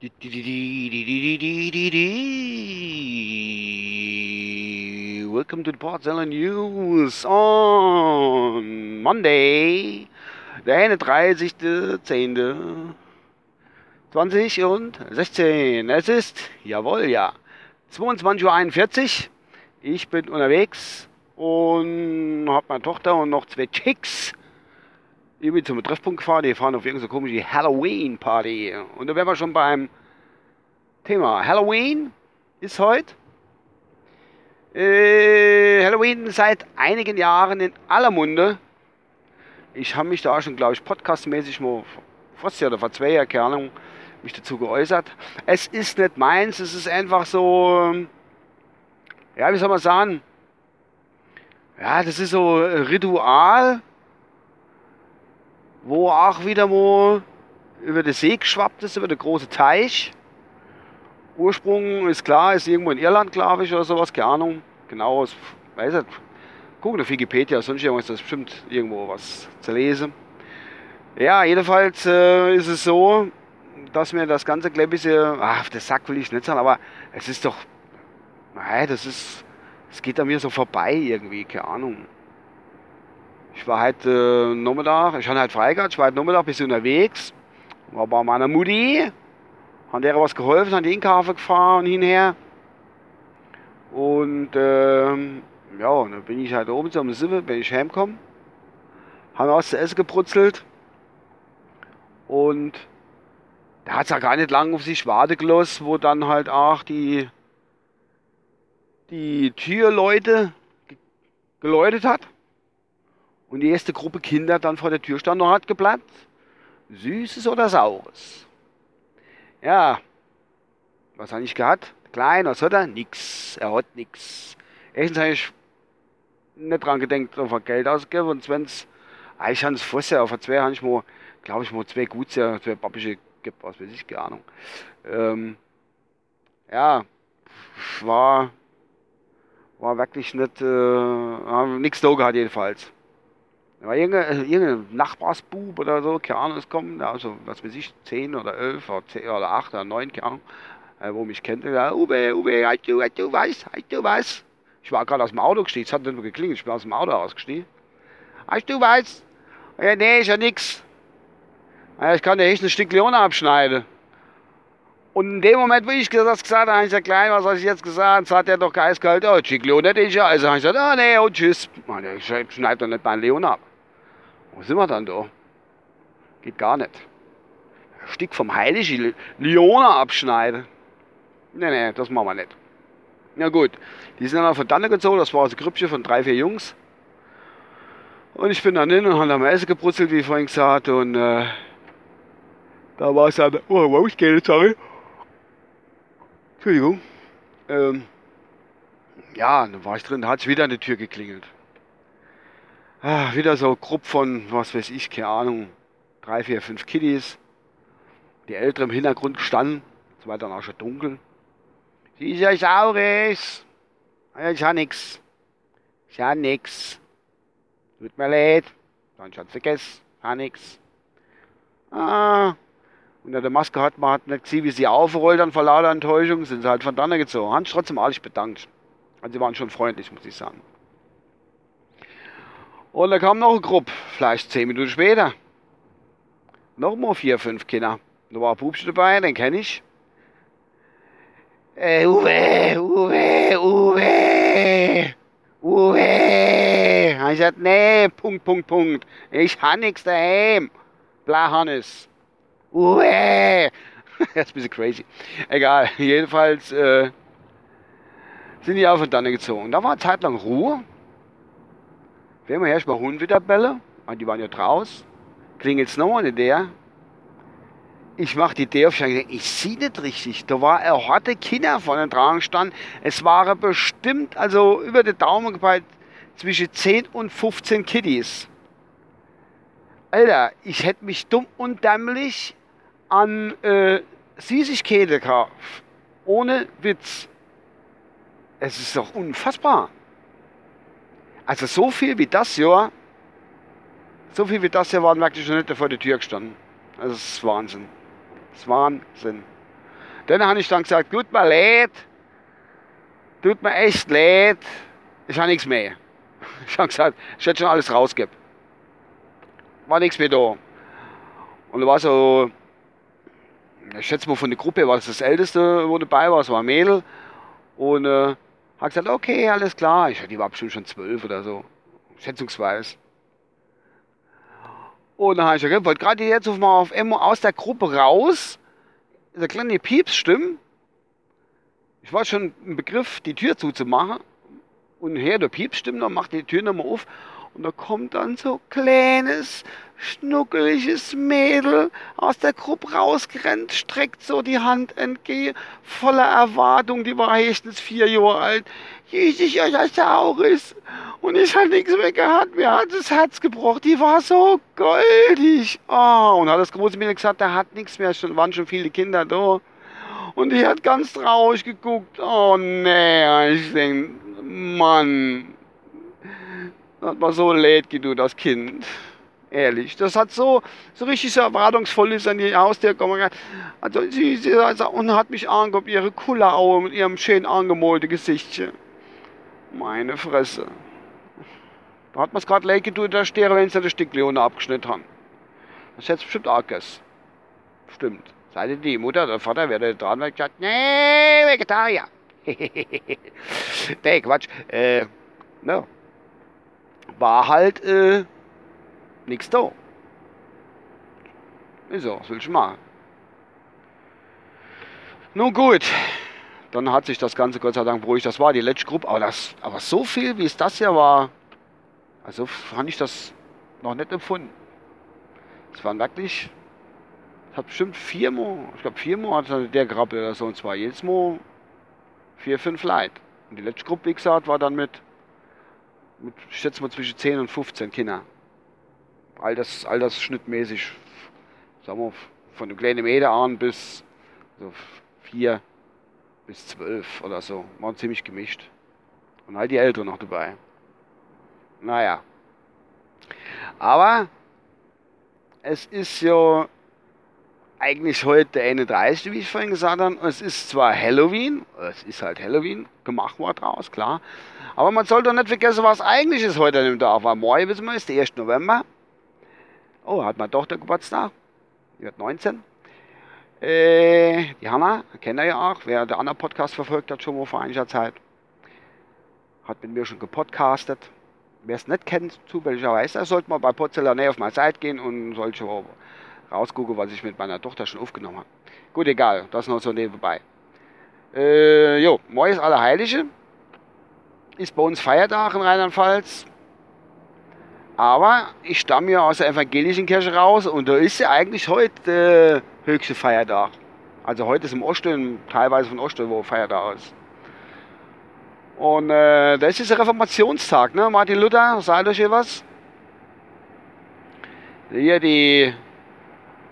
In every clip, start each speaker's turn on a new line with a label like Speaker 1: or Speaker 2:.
Speaker 1: Welcome to the Portzeller News on Monday, der 31.10.20 und 16. Es ist, jawohl, ja, 22.41 Uhr. Ich bin unterwegs und habe meine Tochter und noch zwei Chicks bin zum Treffpunkt gefahren, die fahren auf irgendeine komische Halloween-Party. Und da wären wir schon beim Thema. Halloween ist heute. Äh, Halloween seit einigen Jahren in aller Munde. Ich habe mich da schon, glaube ich, podcastmäßig mal fast oder vor zwei Jahren, keine Ahnung, mich dazu geäußert. Es ist nicht meins, es ist einfach so, ja, wie soll man sagen, ja, das ist so Ritual, wo auch wieder mal über den See geschwappt ist, über den großen Teich. Ursprung ist klar, ist irgendwo in Irland, glaube ich, oder sowas, keine Ahnung. Genau, ich weiß nicht. Gucken auf Wikipedia, sonst ist das bestimmt irgendwo was zu lesen. Ja, jedenfalls äh, ist es so, dass mir das ganze Kleppise, ach, den Sack will ich nicht sagen, aber es ist doch, nein, das ist, es geht an mir so vorbei irgendwie, keine Ahnung. Ich war heute äh, Nachmittag, ich habe halt frei ich war heute Nachmittag ein bisschen unterwegs, war bei meiner Mutti, hat der was geholfen, an den Kaffee gefahren hinher. Und ähm, ja, dann bin ich halt oben zum Sippe, bin ich heimgekommen, habe was zu essen gebrutzelt und da hat es ja gar nicht lange auf sich warten gelassen, wo dann halt auch die, die Türleute geläutet hat und die erste Gruppe Kinder dann vor der Tür stand und hat geplatzt. Süßes oder Saures? Ja, was habe ich gehabt? Klein, was hat er? Nix. Er hat nix. Erstens habe ich nicht dran gedacht, auf Geld ausgegeben. Und zweitens, ah, ich habe es vorher, auf zwei habe ich mal, glaube ich, mal zwei Gutse, zwei Pappische gibt, was weiß ich, keine Ahnung. Ähm, ja, war, war wirklich nicht, äh, nichts da gehabt jedenfalls. War irgendein, irgendein Nachbarsbub oder so, keine Ahnung, ist kommen, also was weiß ich, 10 oder 11 oder 10 oder 8 oder 9, keine Ahnung, äh, wo mich kennt. Ja, Uwe, Uwe, hast du, hast du was, hast du was? Ich war gerade aus dem Auto gestiegen, es hat nicht nur geklingelt, ich bin aus dem Auto ausgestiegen. Hast du was? Ja, nee, ist ja nix. Ja, ich kann dir echt ein Stück Leone abschneiden. Und in dem Moment, wo ich das gesagt habe, habe ich gesagt, klein, was habe ich jetzt gesagt? Sagt er doch eiskalt, oh, Chiglione, das ist ja. Also habe ich gesagt, ah, oh, nee, und tschüss. Ich schneide doch nicht meinen Leon ab. Wo sind wir dann da? Geht gar nicht. Ein Stück vom heiligen Leona abschneiden. Nee, nee, das machen wir nicht. Ja gut, die sind dann von dann gezogen, das war also ein Grüppchen von drei, vier Jungs. Und ich bin dann hin und habe am Essen gebrutzelt, wie vorhin gesagt, und äh, da war es dann, oh, rausgehen, sorry. Entschuldigung. Ähm, ja, dann war ich drin, da hat es wieder an die Tür geklingelt. Ah, wieder so Gruppe von, was weiß ich, keine Ahnung, drei, vier, fünf Kiddies. Die Ältere im Hintergrund gestanden. Es war dann auch schon dunkel. Sie ist ja saurig. Ja, ich habe nix. Ich habe nix. Tut mir leid. Dann schon vergessen. Ich habe nix. Ah, unter der Maske hat man hat nicht gesehen, wie sie aufrollt dann vor lauter Enttäuschung, sind sie halt von dann gezogen. Haben sich trotzdem alles bedankt. Also sie waren schon freundlich, muss ich sagen. Und da kam noch eine Gruppe, vielleicht zehn Minuten später. Nochmal vier, fünf Kinder. Da war ein Pupsch dabei, den kenne ich. Äh, Uwe, Uwe, Uwe, Uwe. Ich gesagt, nee, Punkt, Punkt, Punkt. Ich habe nichts daheim. Bla Hannes. Uäh. das ist ein bisschen crazy. Egal, jedenfalls äh, sind die auf und dann gezogen. Da war eine Zeit lang Ruhe. Wenn wir erstmal Hund wieder bellen, die waren ja draußen, klingelt es nochmal in der. Ich mache die Tür auf, ich, sehe nicht richtig. Da war er hatte Kinder von den dran stand. Es waren bestimmt, also über den Daumen gepeilt, zwischen 10 und 15 Kiddies. Alter, ich hätte mich dumm und dämlich an äh, Süßigkeiten gekauft. Ohne Witz. Es ist doch unfassbar. Also so viel wie das Jahr, so viel wie das Jahr waren wirklich schon nicht vor der Tür gestanden. Also das ist Wahnsinn. Das ist Wahnsinn. Dann habe ich dann gesagt, gut, mal leid, tut mir echt leid, ich habe nichts mehr. Ich habe gesagt, ich hätte schon alles rausgegeben. War nichts mehr da. Und da war so, ich schätze mal von der Gruppe war das das Älteste, wo dabei war, es war ein Mädel. Und äh, hat gesagt, okay, alles klar. Ich, die war bestimmt schon zwölf oder so, schätzungsweise. Und dann habe ich gesagt, wollte gerade jetzt mal auf einmal aus der Gruppe raus, der kleine Piepsstimme. Ich war schon im Begriff, die Tür zuzumachen. Und her, der Piepsstimme, dann macht die Tür nochmal auf. Und da kommt dann so kleines, schnuckeliges Mädel aus der Gruppe rausgerannt, streckt so die Hand entgegen, voller Erwartung, die war höchstens vier Jahre alt. Jesus, euer Sauris. Und ich hatte nichts mehr gehabt, mir hat das Herz gebrochen, die war so goldig. Oh, und hat das große Mädel gesagt, der hat nichts mehr, schon waren schon viele Kinder da. Und die hat ganz traurig geguckt. Oh nee, ich denke, Mann, hat mir so leid gedut, das Kind. Ehrlich, das hat so, so richtig so erwartungsvoll ist an die Haustür gekommen. Also, sie, sie und hat mich angeguckt, ihre coole Augen mit ihrem schön angemalten Gesichtchen. Meine Fresse. Da hat man es gerade leid gedut, da stehe, wenn sie das Stück Leone abgeschnitten haben. Das hätte bestimmt auch gegessen. Stimmt. Seid ihr die Mutter, der Vater wäre dran und gesagt, nee, Vegetarier. nee, Quatsch. Äh, no. War halt, äh, nichts da. Ist so, was will ich machen? Nun gut, dann hat sich das Ganze Gott sei Dank beruhigt. Das war die letzte Gruppe, aber, das, aber so viel, wie es das hier war, also fand ich das noch nicht empfunden. Es waren wirklich, es hat bestimmt viermal, ich glaube viermal hatte der Grappe oder so, und zwar jedes Mal vier, fünf Leute. Und die letzte Gruppe, wie gesagt, war dann mit, mit ich schätze mal zwischen 10 und 15 Kindern all das, all das schnittmäßig, sagen wir, von dem kleinen Meter an bis so vier bis zwölf oder so. Waren ziemlich gemischt. Und halt die Eltern noch dabei. Naja. Aber es ist ja eigentlich heute der 31., wie ich vorhin gesagt habe. Es ist zwar Halloween, es ist halt Halloween, gemacht worden draus, klar. Aber man sollte doch nicht vergessen, was eigentlich ist heute an dem Tag. Weil morgen, wissen wir, ist der 1. November. Oh, hat meine Tochter Geburtstag. Die wird 19. Äh, die Hanna, kennt ihr ja auch. Wer den anderen Podcast verfolgt hat, schon mal vor einiger Zeit. Hat mit mir schon gepodcastet. Wer es nicht kennt, zufälligerweise, sollte mal bei Porzellanä auf meine Seite gehen und sollte schon rausgucken, was ich mit meiner Tochter schon aufgenommen habe. Gut, egal, das noch so nebenbei. Äh, jo, morgen ist Allerheilige. Ist bei uns Feiertag in Rheinland-Pfalz. Aber ich stamme ja aus der evangelischen Kirche raus und da ist ja eigentlich heute äh, höchste Feiertag. Also heute ist im Osten, teilweise von Osten, wo Feiertag ist. Und äh, das ist der Reformationstag, ne? Martin Luther, sagt euch hier was? Hier die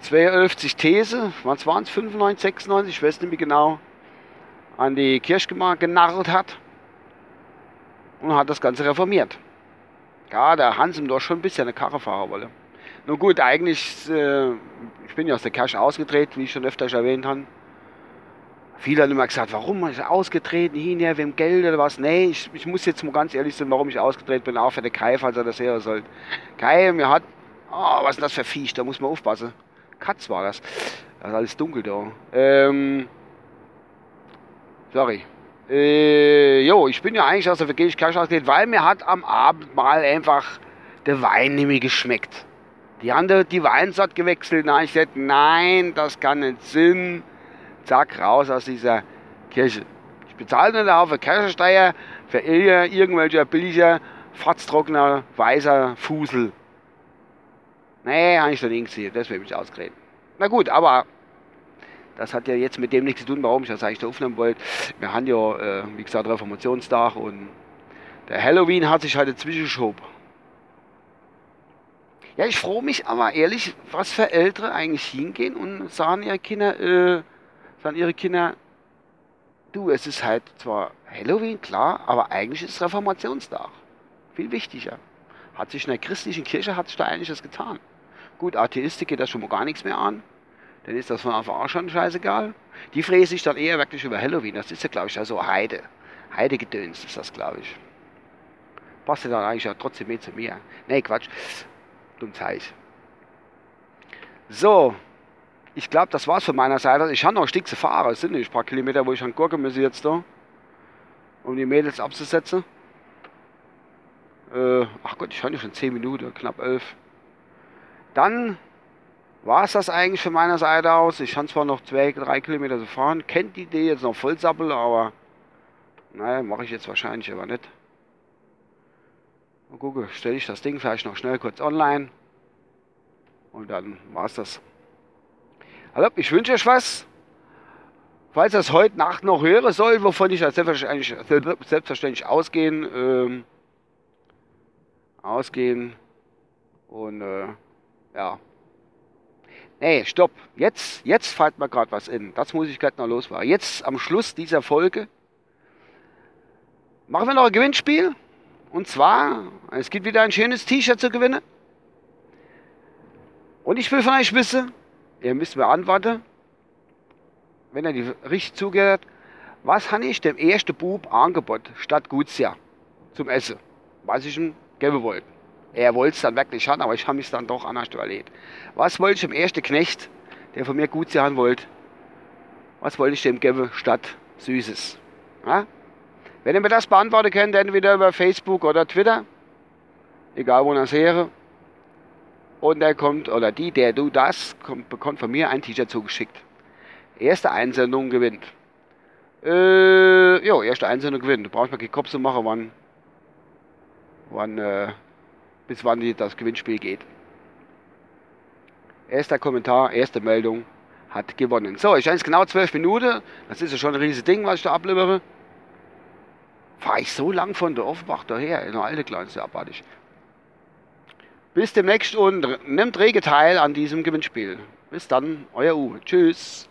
Speaker 1: 52 These, was waren es, 95, 96, ich weiß nicht mehr genau, an die Kirchgemeinde genarrt hat und hat das Ganze reformiert. Ja, der Hans ihm doch schon ein bisschen eine Karre fahren wolle. Nun gut, eigentlich, äh, ich bin ja aus der Kirche ausgetreten, wie ich schon öfter erwähnt habe. Viele haben immer gesagt, warum ist er ausgetreten, hin, ja, wem Geld oder was. Nee, ich, ich, muss jetzt mal ganz ehrlich sein, warum ich ausgetreten bin, auch für den Kai, falls er das hören soll. Kai, mir hat, oh, was ist das für Viech, da muss man aufpassen. Katz war das. Das ist alles dunkel da. Ähm, sorry. Äh, jo, ich bin ja eigentlich aus der evangelischen Kirche ausgeht, weil mir hat am Abend mal einfach der Wein nicht mehr geschmeckt. Die haben die Weinsort gewechselt. Na, ich sagte, nein, das kann nicht Sinn. Zack, raus aus dieser Kirche. Ich bezahle nicht auf Kirchensteuer für irgendwelche billige, fatztrockener, weißer Fusel. Nee, habe ich da nicht gesehen. Das will ich ausgeredet. Na gut, aber das hat ja jetzt mit dem nichts zu tun, warum ich das eigentlich da aufnehmen wollte. Wir haben ja, äh, wie gesagt, Reformationstag und der Halloween hat sich halt dazwischen geschoben. Ja, ich freue mich aber ehrlich, was für Ältere eigentlich hingehen und sagen ihre Kinder, äh, sagen ihre Kinder, du, es ist halt zwar Halloween, klar, aber eigentlich ist Reformationstag. Viel wichtiger. Hat sich in der christlichen Kirche hat sich da eigentlich das getan. Gut, Atheistik geht das schon mal gar nichts mehr an dann ist das von Anfang an schon scheißegal. Die fräse ich dann eher wirklich über Halloween. Das ist ja, glaube ich, ja so Heide. Heidegedöns ist das, glaube ich. Passt ja dann eigentlich ja trotzdem mehr zu mir. Nee, Quatsch. Dumm Zeich. So, ich glaube, das war's von meiner Seite. Ich habe noch ein Stück zu fahren. Es sind nicht ein paar Kilometer, wo ich an Gurke muss jetzt da. Um die Mädels abzusetzen. Äh, ach Gott, ich habe schon 10 Minuten, knapp 11. Dann war es das eigentlich von meiner Seite aus. Ich kann zwar noch 2, 3 Kilometer zu fahren. Kennt die Idee jetzt noch voll sappeln, aber naja, mache ich jetzt wahrscheinlich aber nicht. Mal gucken, stelle ich das Ding vielleicht noch schnell kurz online. Und dann war es das. Also, ich wünsche euch was. Falls ihr es heute Nacht noch hören soll, wovon ich selbstverständlich, selbstverständlich ausgehen, ähm, ausgehen und äh, ja. Nee, stopp. Jetzt, jetzt fällt mir gerade was in. Das muss ich gerade noch loswerden. Jetzt am Schluss dieser Folge machen wir noch ein Gewinnspiel. Und zwar, es gibt wieder ein schönes T-Shirt zu gewinnen. Und ich will von euch wissen, ihr müsst mir antworten, wenn ihr die richtig zugehört was habe ich dem ersten Bub angeboten, statt Gutsia zum Essen, was ich ihm geben wollte. Er wollte es dann wirklich haben, aber ich habe mich dann doch anders überlegt. Was wollte ich dem ersten Knecht, der von mir Gutsia haben wollte, was wollte ich dem geben statt Süßes? Ja? Wenn ihr mir das beantworten könnt, entweder über Facebook oder Twitter, egal wo es her, und der kommt, oder die, der du das, kommt, bekommt von mir ein T-Shirt zugeschickt. Erste Einsendung gewinnt. Äh, jo, erste Einsendung gewinnt. Du brauchst mal keinen Kopf zu machen, wann, wann, äh, bis wann die, das Gewinnspiel geht. Erster Kommentar, erste Meldung hat gewonnen. So, ich jetzt genau zwölf Minuten. Das ist ja schon ein riesiges Ding, was ich da abliefere. Fahre ich so lang von der Offenbach daher, in der alte Kleine, sehr abartig. Bis demnächst und nimmt rege teil an diesem Gewinnspiel. Bis dann, euer Uwe. Tschüss.